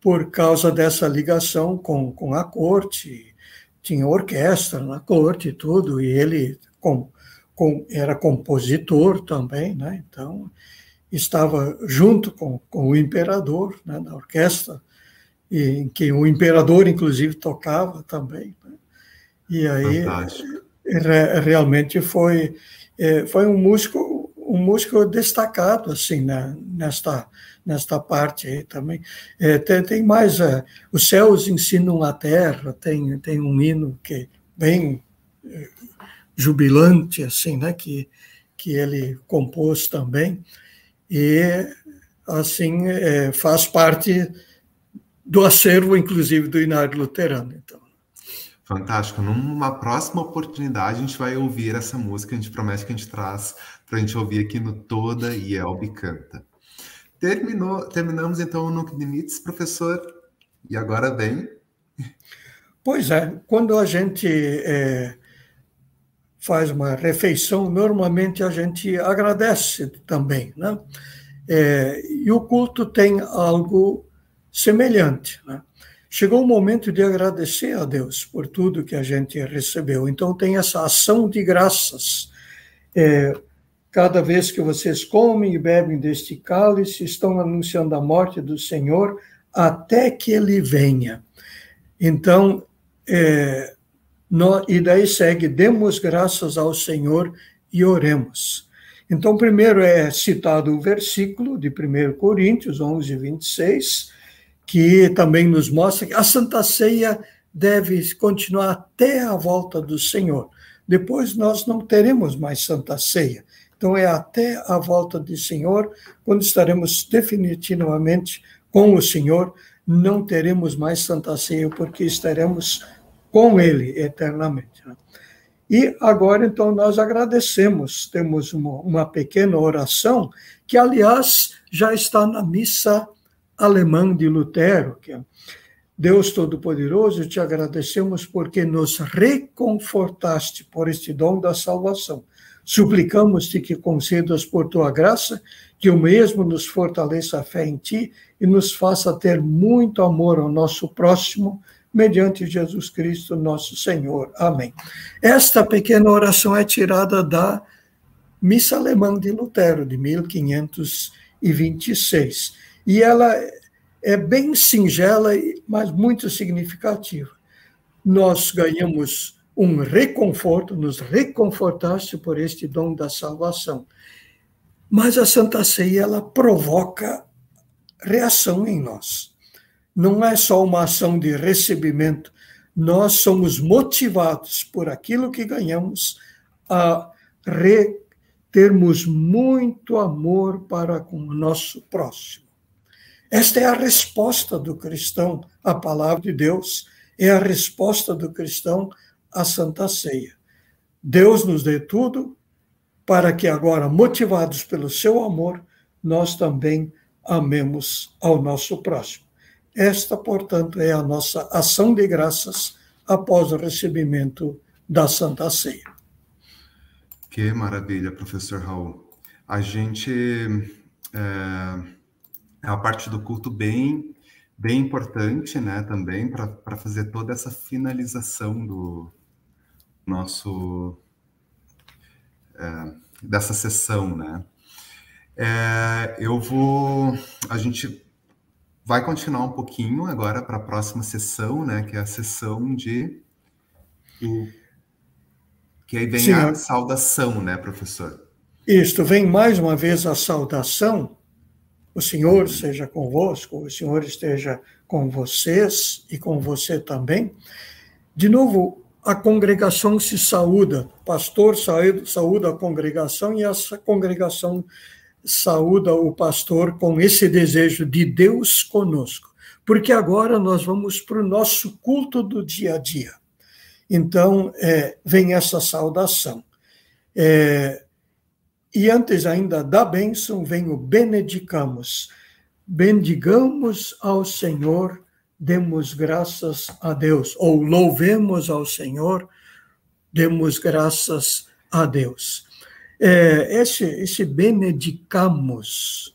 por causa dessa ligação com, com a corte, tinha orquestra na corte e tudo, e ele com, com, era compositor também, né? então estava junto com, com o imperador né? na orquestra, e, em que o imperador, inclusive, tocava também. Né? E aí, re, realmente foi é, foi um músico um músico destacado assim né, nesta nesta parte aí também é, tem, tem, mais é, os céus ensinam a terra tem tem um hino que é bem é, jubilante assim né que que ele compôs também e assim é, faz parte do acervo inclusive do Inário Luterano então Fantástico. Numa próxima oportunidade, a gente vai ouvir essa música. A gente promete que a gente traz para a gente ouvir aqui no Toda e Elbe Canta. Terminou, terminamos então o Nuke Limites, professor. E agora vem. Pois é, quando a gente é, faz uma refeição, normalmente a gente agradece também, né? É, e o culto tem algo semelhante, né? Chegou o momento de agradecer a Deus por tudo que a gente recebeu. Então, tem essa ação de graças. É, cada vez que vocês comem e bebem deste cálice, estão anunciando a morte do Senhor até que ele venha. Então, é, no, e daí segue: demos graças ao Senhor e oremos. Então, primeiro é citado o versículo de 1 Coríntios 11, 26 que também nos mostra que a Santa Ceia deve continuar até a volta do Senhor. Depois nós não teremos mais Santa Ceia. Então é até a volta do Senhor, quando estaremos definitivamente com o Senhor, não teremos mais Santa Ceia, porque estaremos com Ele eternamente. Né? E agora, então, nós agradecemos. Temos uma, uma pequena oração, que, aliás, já está na missa alemã de Lutero, que é Deus Todo-Poderoso, te agradecemos porque nos reconfortaste por este dom da salvação. Suplicamos-te que concedas por tua graça que o mesmo nos fortaleça a fé em ti e nos faça ter muito amor ao nosso próximo, mediante Jesus Cristo, nosso Senhor. Amém. Esta pequena oração é tirada da Missa Alemã de Lutero, de 1526. E ela é bem singela, mas muito significativa. Nós ganhamos um reconforto, nos reconfortaste por este dom da salvação. Mas a Santa Ceia, ela provoca reação em nós. Não é só uma ação de recebimento, nós somos motivados por aquilo que ganhamos a re, termos muito amor para com o nosso próximo. Esta é a resposta do cristão à palavra de Deus, é a resposta do cristão à Santa Ceia. Deus nos dê tudo para que agora, motivados pelo seu amor, nós também amemos ao nosso próximo. Esta, portanto, é a nossa ação de graças após o recebimento da Santa Ceia. Que maravilha, professor Raul. A gente. É é uma parte do culto bem, bem importante, né, também, para fazer toda essa finalização do nosso. É, dessa sessão, né. É, eu vou. A gente vai continuar um pouquinho agora para a próxima sessão, né, que é a sessão de. Que aí vem Sim, a saudação, né, professor? Isto, vem mais uma vez a saudação o Senhor seja convosco, o Senhor esteja com vocês e com você também. De novo, a congregação se saúda, o pastor saúda a congregação e essa congregação saúda o pastor com esse desejo de Deus conosco, porque agora nós vamos para o nosso culto do dia a dia. Então, é, vem essa saudação. É, e antes ainda da bênção, vem o benedicamos. Bendigamos ao Senhor, demos graças a Deus, ou louvemos ao Senhor, demos graças a Deus. É, esse, esse benedicamos,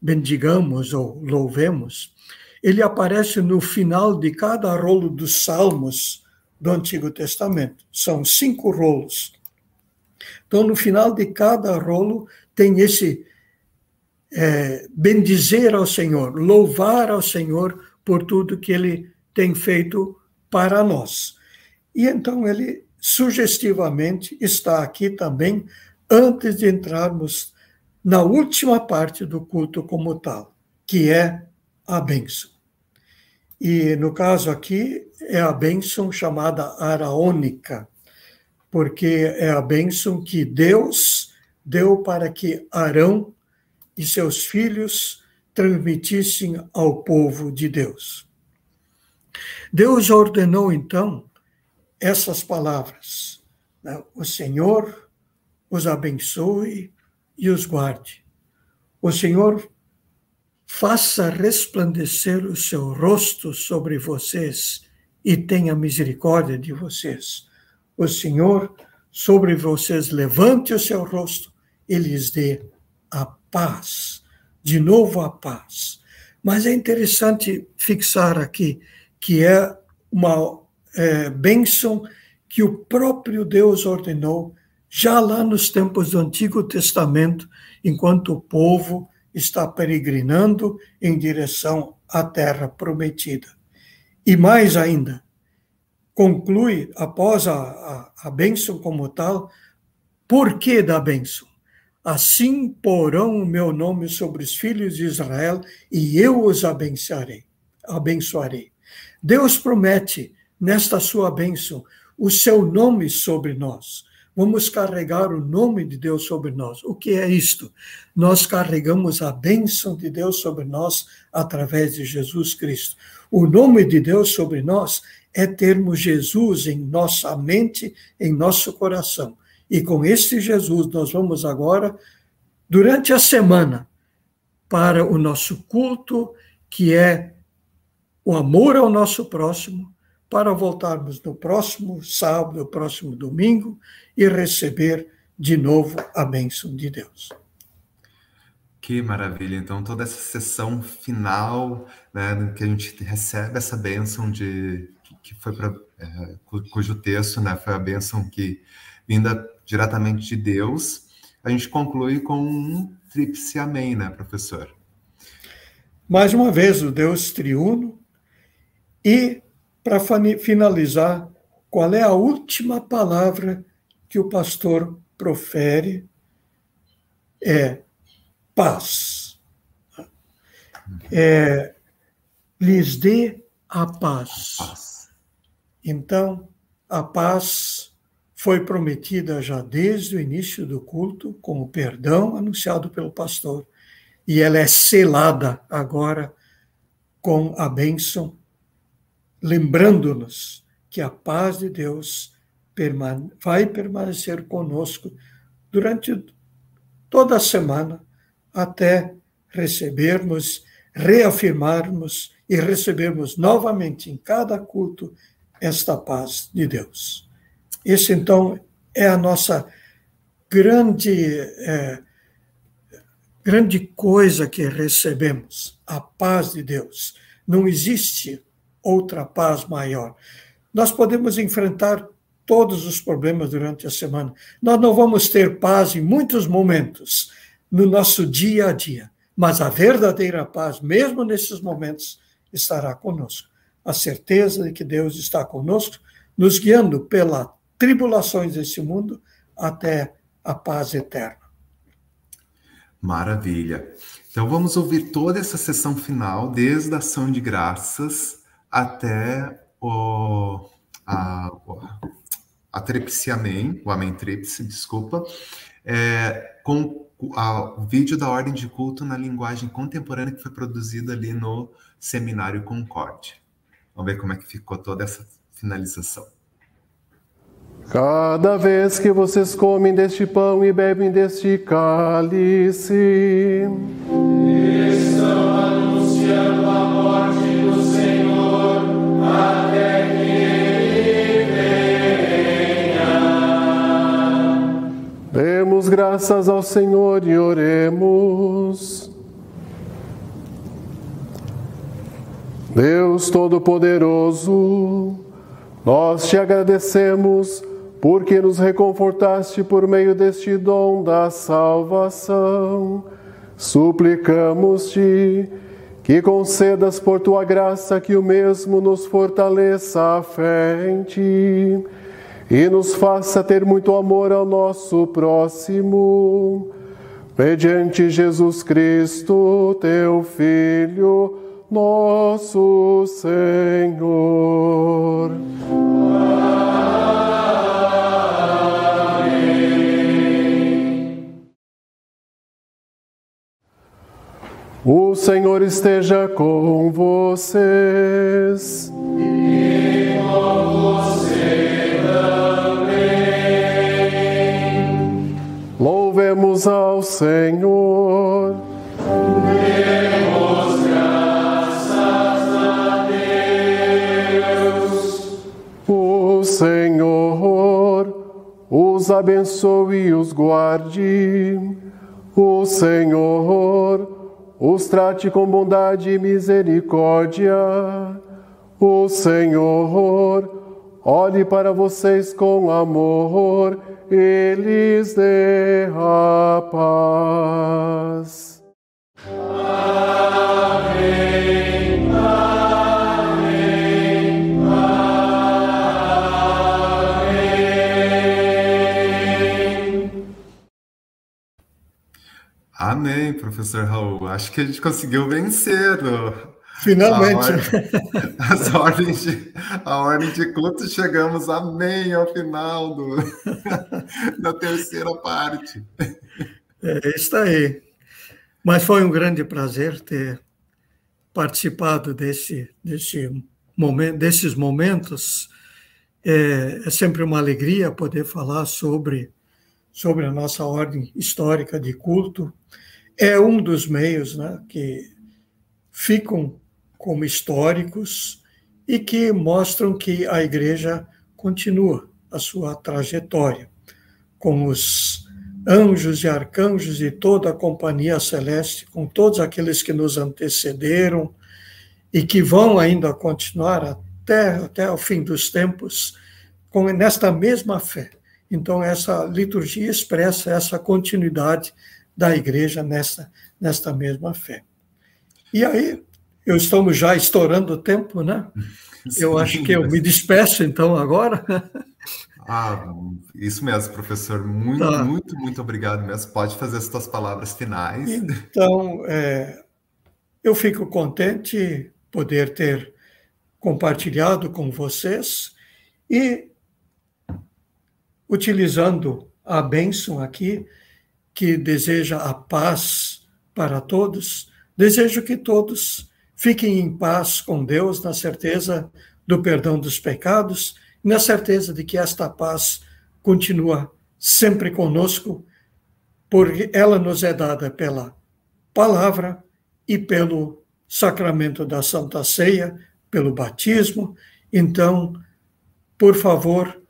bendigamos ou louvemos, ele aparece no final de cada rolo dos Salmos do Antigo Testamento. São cinco rolos. Então, no final de cada rolo, tem esse é, bendizer ao Senhor, louvar ao Senhor por tudo que ele tem feito para nós. E então ele sugestivamente está aqui também, antes de entrarmos na última parte do culto como tal, que é a bênção. E no caso aqui é a bênção chamada araônica, porque é a bênção que Deus deu para que Arão e seus filhos transmitissem ao povo de Deus. Deus ordenou então essas palavras: né? O Senhor os abençoe e os guarde. O Senhor faça resplandecer o seu rosto sobre vocês e tenha misericórdia de vocês o Senhor sobre vocês levante o seu rosto e lhes dê a paz. De novo a paz. Mas é interessante fixar aqui que é uma é, bênção que o próprio Deus ordenou já lá nos tempos do Antigo Testamento, enquanto o povo está peregrinando em direção à terra prometida. E mais ainda, conclui, após a, a, a bênção como tal, por que da bênção? Assim porão o meu nome sobre os filhos de Israel e eu os abençoarei. abençoarei. Deus promete nesta sua bênção, o seu nome sobre nós. Vamos carregar o nome de Deus sobre nós. O que é isto? Nós carregamos a bênção de Deus sobre nós através de Jesus Cristo. O nome de Deus sobre nós é termos Jesus em nossa mente, em nosso coração. E com este Jesus, nós vamos agora, durante a semana, para o nosso culto, que é o amor ao nosso próximo, para voltarmos no próximo sábado, no próximo domingo e receber de novo a bênção de Deus. Que maravilha! Então, toda essa sessão final, né, que a gente recebe essa bênção de que foi para é, cujo texto, né, foi a bênção que vinda diretamente de Deus, a gente conclui com um tríplice amém, né, professor? Mais uma vez, o Deus triuno. E, para finalizar, qual é a última palavra que o pastor profere? É paz. É, lhes dê a paz. a paz. Então, a paz foi prometida já desde o início do culto, com o perdão anunciado pelo pastor, e ela é selada agora com a bênção, lembrando-nos que a paz de Deus vai permanecer conosco durante toda a semana até recebermos, reafirmarmos e recebermos novamente em cada culto esta paz de Deus. Esse, então, é a nossa grande, é, grande coisa que recebemos, a paz de Deus. Não existe outra paz maior. Nós podemos enfrentar todos os problemas durante a semana. Nós não vamos ter paz em muitos momentos no nosso dia a dia, mas a verdadeira paz, mesmo nesses momentos, estará conosco a certeza de que Deus está conosco, nos guiando pelas tribulações desse mundo até a paz eterna. Maravilha. Então vamos ouvir toda essa sessão final, desde a ação de graças até o, a, a Tríplice Amém, o Amém Tríplice, desculpa, é, com a, o vídeo da Ordem de Culto na linguagem contemporânea que foi produzido ali no Seminário Concórdia. Vamos ver como é que ficou toda essa finalização. Cada vez que vocês comem deste pão e bebem deste cálice, graças ao Senhor e oremos. Deus Todo-Poderoso, nós te agradecemos porque nos reconfortaste por meio deste dom da salvação. Suplicamos-te que concedas por tua graça que o mesmo nos fortaleça a fé em ti e nos faça ter muito amor ao nosso próximo. Mediante Jesus Cristo, teu Filho, nosso Senhor. Amém. O Senhor esteja com vocês. E com você Louvemos ao Senhor. os abençoe e os guarde. O Senhor os trate com bondade e misericórdia. O Senhor olhe para vocês com amor, eles dê a paz. Amém, professor Raul. Acho que a gente conseguiu vencer Finalmente. A, as ordens de, a ordem de culto, chegamos, amém, ao final do, (laughs) da terceira parte. É, está aí. Mas foi um grande prazer ter participado desse, desse momento, desses momentos. É, é sempre uma alegria poder falar sobre, sobre a nossa ordem histórica de culto. É um dos meios né, que ficam como históricos e que mostram que a igreja continua a sua trajetória, com os anjos e arcanjos e toda a companhia celeste, com todos aqueles que nos antecederam e que vão ainda continuar até, até o fim dos tempos, com, nesta mesma fé. Então, essa liturgia expressa essa continuidade da igreja nesta, nesta mesma fé. E aí, eu estamos já estourando o tempo, né? Sim, eu acho que eu me despeço então agora. Ah, isso mesmo, professor. Muito, tá. muito, muito obrigado mesmo. Pode fazer as suas palavras finais. Então, é, eu fico contente poder ter compartilhado com vocês e utilizando a bênção aqui, que deseja a paz para todos, desejo que todos Fiquem em paz com Deus, na certeza do perdão dos pecados, na certeza de que esta paz continua sempre conosco, porque ela nos é dada pela palavra e pelo sacramento da Santa Ceia, pelo batismo. Então, por favor,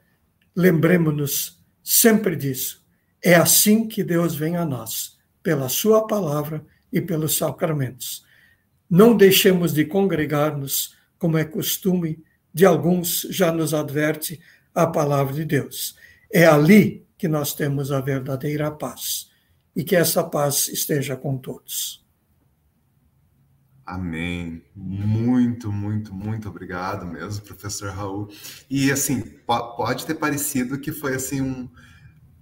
lembremos-nos sempre disso. É assim que Deus vem a nós, pela Sua palavra e pelos sacramentos. Não deixemos de congregar-nos, como é costume de alguns, já nos adverte a palavra de Deus. É ali que nós temos a verdadeira paz. E que essa paz esteja com todos. Amém. Muito, muito, muito obrigado mesmo, professor Raul. E assim, pode ter parecido que foi assim um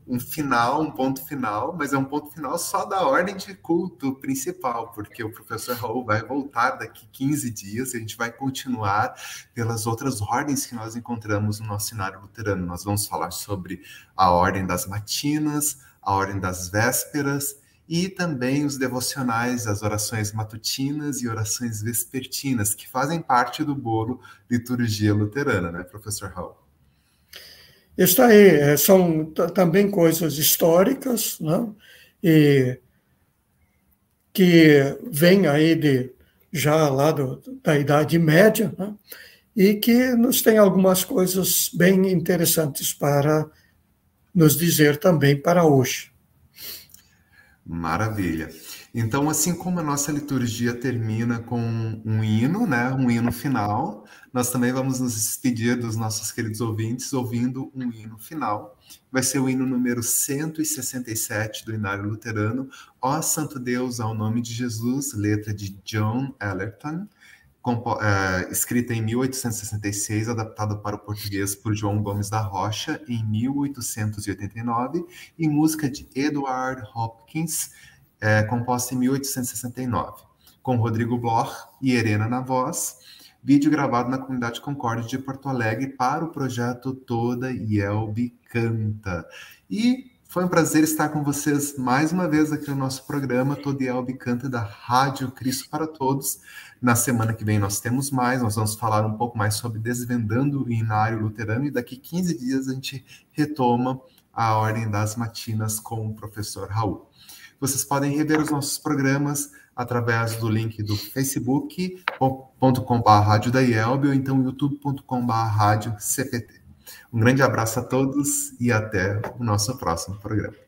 um final, um ponto final, mas é um ponto final só da ordem de culto principal, porque o professor Raul vai voltar daqui 15 dias e a gente vai continuar pelas outras ordens que nós encontramos no nosso cenário luterano. Nós vamos falar sobre a ordem das matinas, a ordem das vésperas e também os devocionais, as orações matutinas e orações vespertinas, que fazem parte do bolo liturgia luterana, né, professor Raul? Está aí, é, são também coisas históricas, né? e que vêm aí de já lá do, da Idade Média, né? e que nos tem algumas coisas bem interessantes para nos dizer também para hoje. Maravilha. Então, assim como a nossa liturgia termina com um hino, né, um hino final, nós também vamos nos despedir dos nossos queridos ouvintes ouvindo um hino final. Vai ser o hino número 167 do Inário Luterano, Ó Santo Deus ao Nome de Jesus, letra de John Ellerton, é, escrita em 1866, adaptada para o português por João Gomes da Rocha em 1889, e música de Edward Hopkins, é, composta em 1869, com Rodrigo Bloch e Helena na voz, vídeo gravado na comunidade Concórdia de Porto Alegre para o projeto Toda Yelbe Canta. E foi um prazer estar com vocês mais uma vez aqui no nosso programa Toda Yelbe Canta da Rádio Cristo para Todos. Na semana que vem nós temos mais, nós vamos falar um pouco mais sobre Desvendando o Inário Luterano e daqui 15 dias a gente retoma a Ordem das Matinas com o professor Raul. Vocês podem rever os nossos programas através do link do facebook.com.br rádio da IELB ou então youtube.com.br rádio CPT. Um grande abraço a todos e até o nosso próximo programa.